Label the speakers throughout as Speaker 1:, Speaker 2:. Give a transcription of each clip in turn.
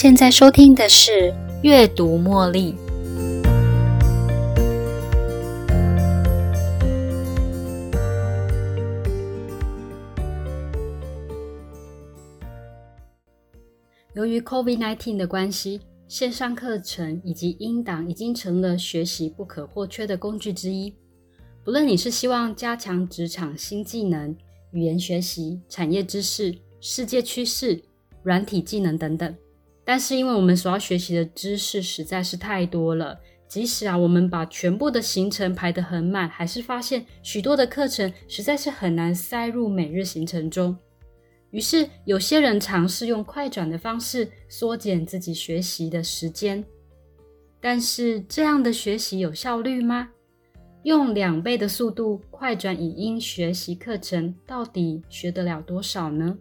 Speaker 1: 现在收听的是《阅读茉莉》。由于 COVID-19 的关系，线上课程以及音档已经成了学习不可或缺的工具之一。不论你是希望加强职场新技能、语言学习、产业知识、世界趋势、软体技能等等，但是因为我们所要学习的知识实在是太多了，即使啊我们把全部的行程排得很满，还是发现许多的课程实在是很难塞入每日行程中。于是，有些人尝试用快转的方式缩减自己学习的时间，但是这样的学习有效率吗？用两倍的速度快转语音学习课程，到底学得了多少呢？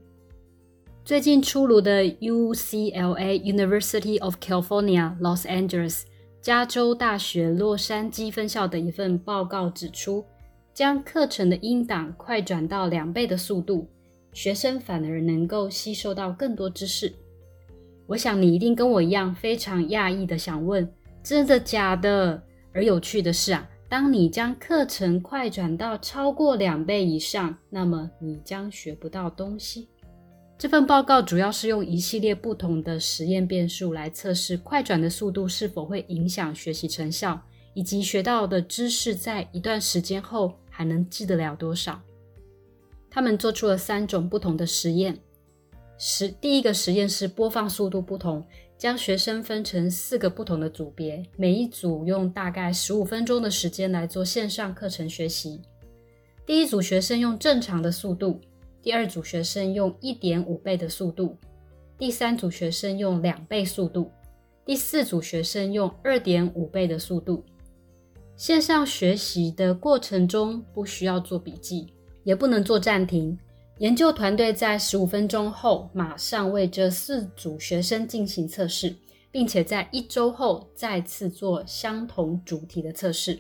Speaker 1: 最近出炉的 UCLA University of California Los Angeles 加州大学洛杉矶分校的一份报告指出，将课程的音档快转到两倍的速度。学生反而能够吸收到更多知识。我想你一定跟我一样非常讶异的想问：真的假的？而有趣的是啊，当你将课程快转到超过两倍以上，那么你将学不到东西。这份报告主要是用一系列不同的实验变数来测试快转的速度是否会影响学习成效，以及学到的知识在一段时间后还能记得了多少。他们做出了三种不同的实验。实第一个实验是播放速度不同，将学生分成四个不同的组别，每一组用大概十五分钟的时间来做线上课程学习。第一组学生用正常的速度，第二组学生用一点五倍的速度，第三组学生用两倍速度，第四组学生用二点五倍的速度。线上学习的过程中不需要做笔记。也不能做暂停。研究团队在十五分钟后马上为这四组学生进行测试，并且在一周后再次做相同主题的测试。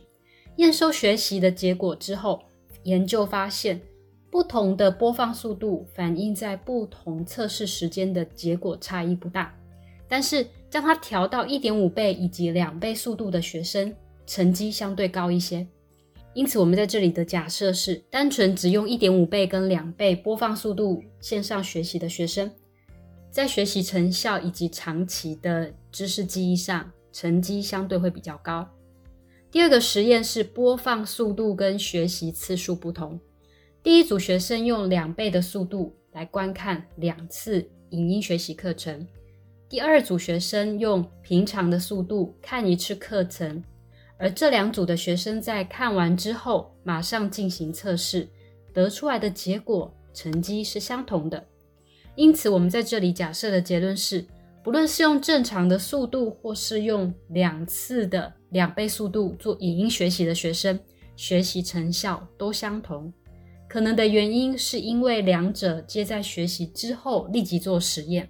Speaker 1: 验收学习的结果之后，研究发现，不同的播放速度反映在不同测试时间的结果差异不大。但是将它调到一点五倍以及两倍速度的学生，成绩相对高一些。因此，我们在这里的假设是，单纯只用一点五倍跟两倍播放速度线上学习的学生，在学习成效以及长期的知识记忆上，成绩相对会比较高。第二个实验是播放速度跟学习次数不同。第一组学生用两倍的速度来观看两次影音学习课程，第二组学生用平常的速度看一次课程。而这两组的学生在看完之后，马上进行测试，得出来的结果成绩是相同的。因此，我们在这里假设的结论是，不论是用正常的速度，或是用两次的两倍速度做影音学习的学生，学习成效都相同。可能的原因是因为两者皆在学习之后立即做实验，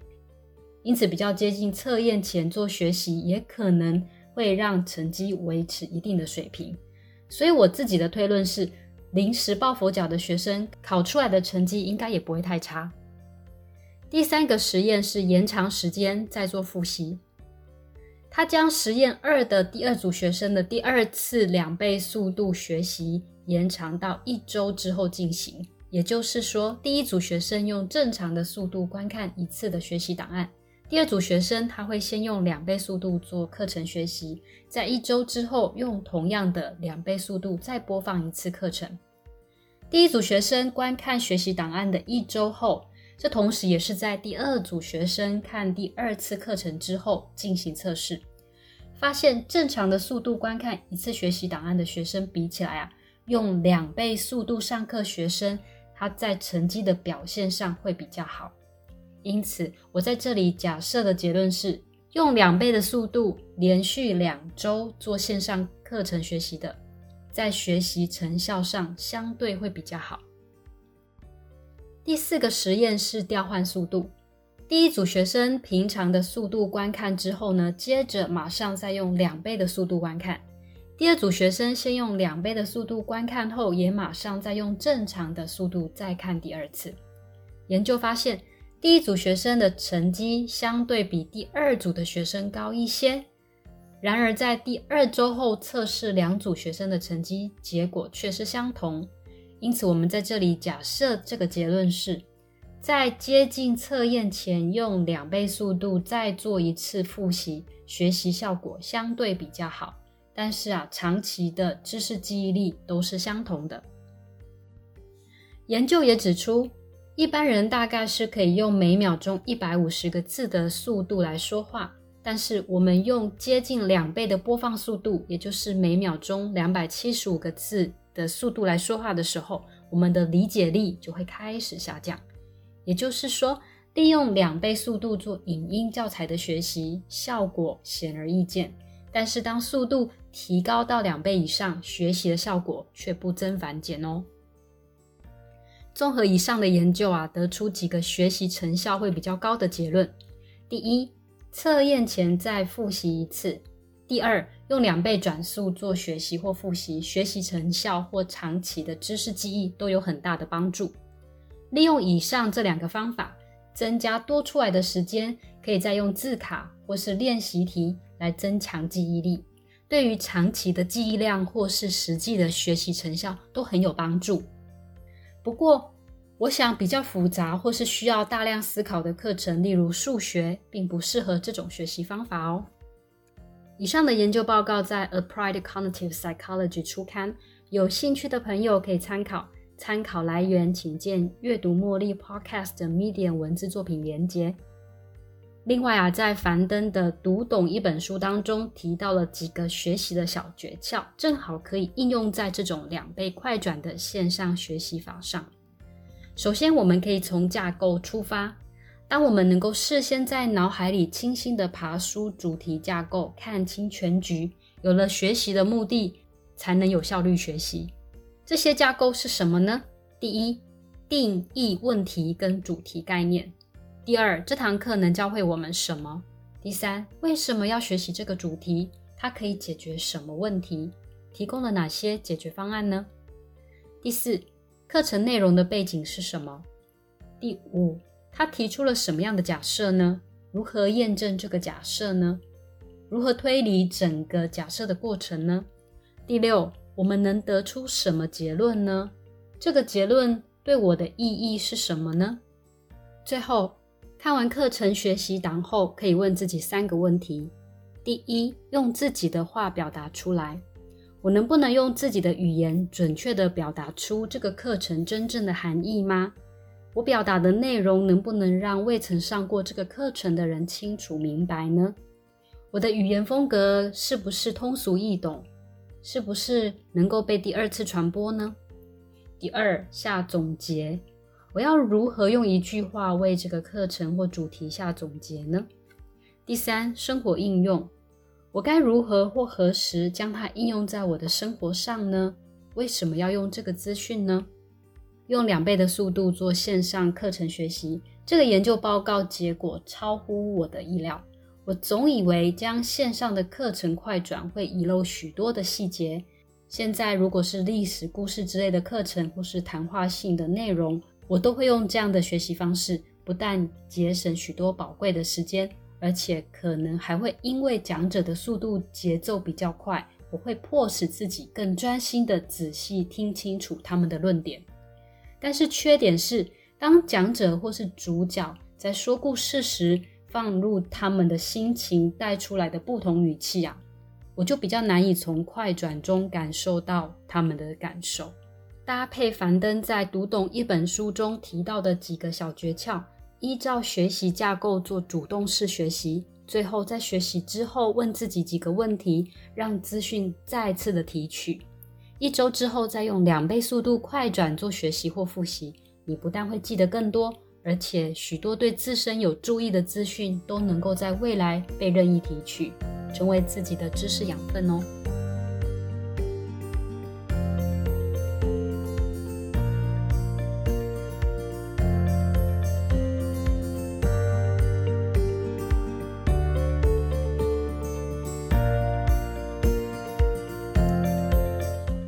Speaker 1: 因此比较接近测验前做学习，也可能。会让成绩维持一定的水平，所以我自己的推论是，临时抱佛脚的学生考出来的成绩应该也不会太差。第三个实验是延长时间再做复习，他将实验二的第二组学生的第二次两倍速度学习延长到一周之后进行，也就是说，第一组学生用正常的速度观看一次的学习档案。第二组学生他会先用两倍速度做课程学习，在一周之后用同样的两倍速度再播放一次课程。第一组学生观看学习档案的一周后，这同时也是在第二组学生看第二次课程之后进行测试，发现正常的速度观看一次学习档案的学生比起来啊，用两倍速度上课学生他在成绩的表现上会比较好。因此，我在这里假设的结论是，用两倍的速度连续两周做线上课程学习的，在学习成效上相对会比较好。第四个实验是调换速度，第一组学生平常的速度观看之后呢，接着马上再用两倍的速度观看；第二组学生先用两倍的速度观看后，也马上再用正常的速度再看第二次。研究发现。第一组学生的成绩相对比第二组的学生高一些。然而，在第二周后测试两组学生的成绩结果却是相同。因此，我们在这里假设这个结论是：在接近测验前用两倍速度再做一次复习，学习效果相对比较好。但是啊，长期的知识记忆力都是相同的。研究也指出。一般人大概是可以用每秒钟一百五十个字的速度来说话，但是我们用接近两倍的播放速度，也就是每秒钟两百七十五个字的速度来说话的时候，我们的理解力就会开始下降。也就是说，利用两倍速度做影音教材的学习效果显而易见，但是当速度提高到两倍以上，学习的效果却不增反减哦。综合以上的研究啊，得出几个学习成效会比较高的结论：第一，测验前再复习一次；第二，用两倍转速做学习或复习，学习成效或长期的知识记忆都有很大的帮助。利用以上这两个方法，增加多出来的时间，可以再用字卡或是练习题来增强记忆力，对于长期的记忆量或是实际的学习成效都很有帮助。不过，我想比较复杂或是需要大量思考的课程，例如数学，并不适合这种学习方法哦。以上的研究报告在《Applied Cognitive Psychology》初刊，有兴趣的朋友可以参考。参考来源请见阅读茉莉 Podcast 的 Medium 文字作品连接。另外啊，在樊登的《读懂一本书》当中提到了几个学习的小诀窍，正好可以应用在这种两倍快转的线上学习法上。首先，我们可以从架构出发。当我们能够事先在脑海里清晰的爬书主题架构，看清全局，有了学习的目的，才能有效率学习。这些架构是什么呢？第一，定义问题跟主题概念。第二，这堂课能教会我们什么？第三，为什么要学习这个主题？它可以解决什么问题？提供了哪些解决方案呢？第四，课程内容的背景是什么？第五，他提出了什么样的假设呢？如何验证这个假设呢？如何推理整个假设的过程呢？第六，我们能得出什么结论呢？这个结论对我的意义是什么呢？最后。看完课程学习档后，可以问自己三个问题：第一，用自己的话表达出来，我能不能用自己的语言准确地表达出这个课程真正的含义吗？我表达的内容能不能让未曾上过这个课程的人清楚明白呢？我的语言风格是不是通俗易懂？是不是能够被第二次传播呢？第二，下总结。我要如何用一句话为这个课程或主题下总结呢？第三，生活应用，我该如何或何时将它应用在我的生活上呢？为什么要用这个资讯呢？用两倍的速度做线上课程学习，这个研究报告结果超乎我的意料。我总以为将线上的课程快转会遗漏许多的细节。现在，如果是历史故事之类的课程，或是谈话性的内容，我都会用这样的学习方式，不但节省许多宝贵的时间，而且可能还会因为讲者的速度节奏比较快，我会迫使自己更专心的仔细听清楚他们的论点。但是缺点是，当讲者或是主角在说故事时，放入他们的心情带出来的不同语气啊，我就比较难以从快转中感受到他们的感受。搭配樊登在读懂一本书中提到的几个小诀窍，依照学习架构做主动式学习。最后在学习之后问自己几个问题，让资讯再次的提取。一周之后再用两倍速度快转做学习或复习，你不但会记得更多，而且许多对自身有注意的资讯都能够在未来被任意提取，成为自己的知识养分哦。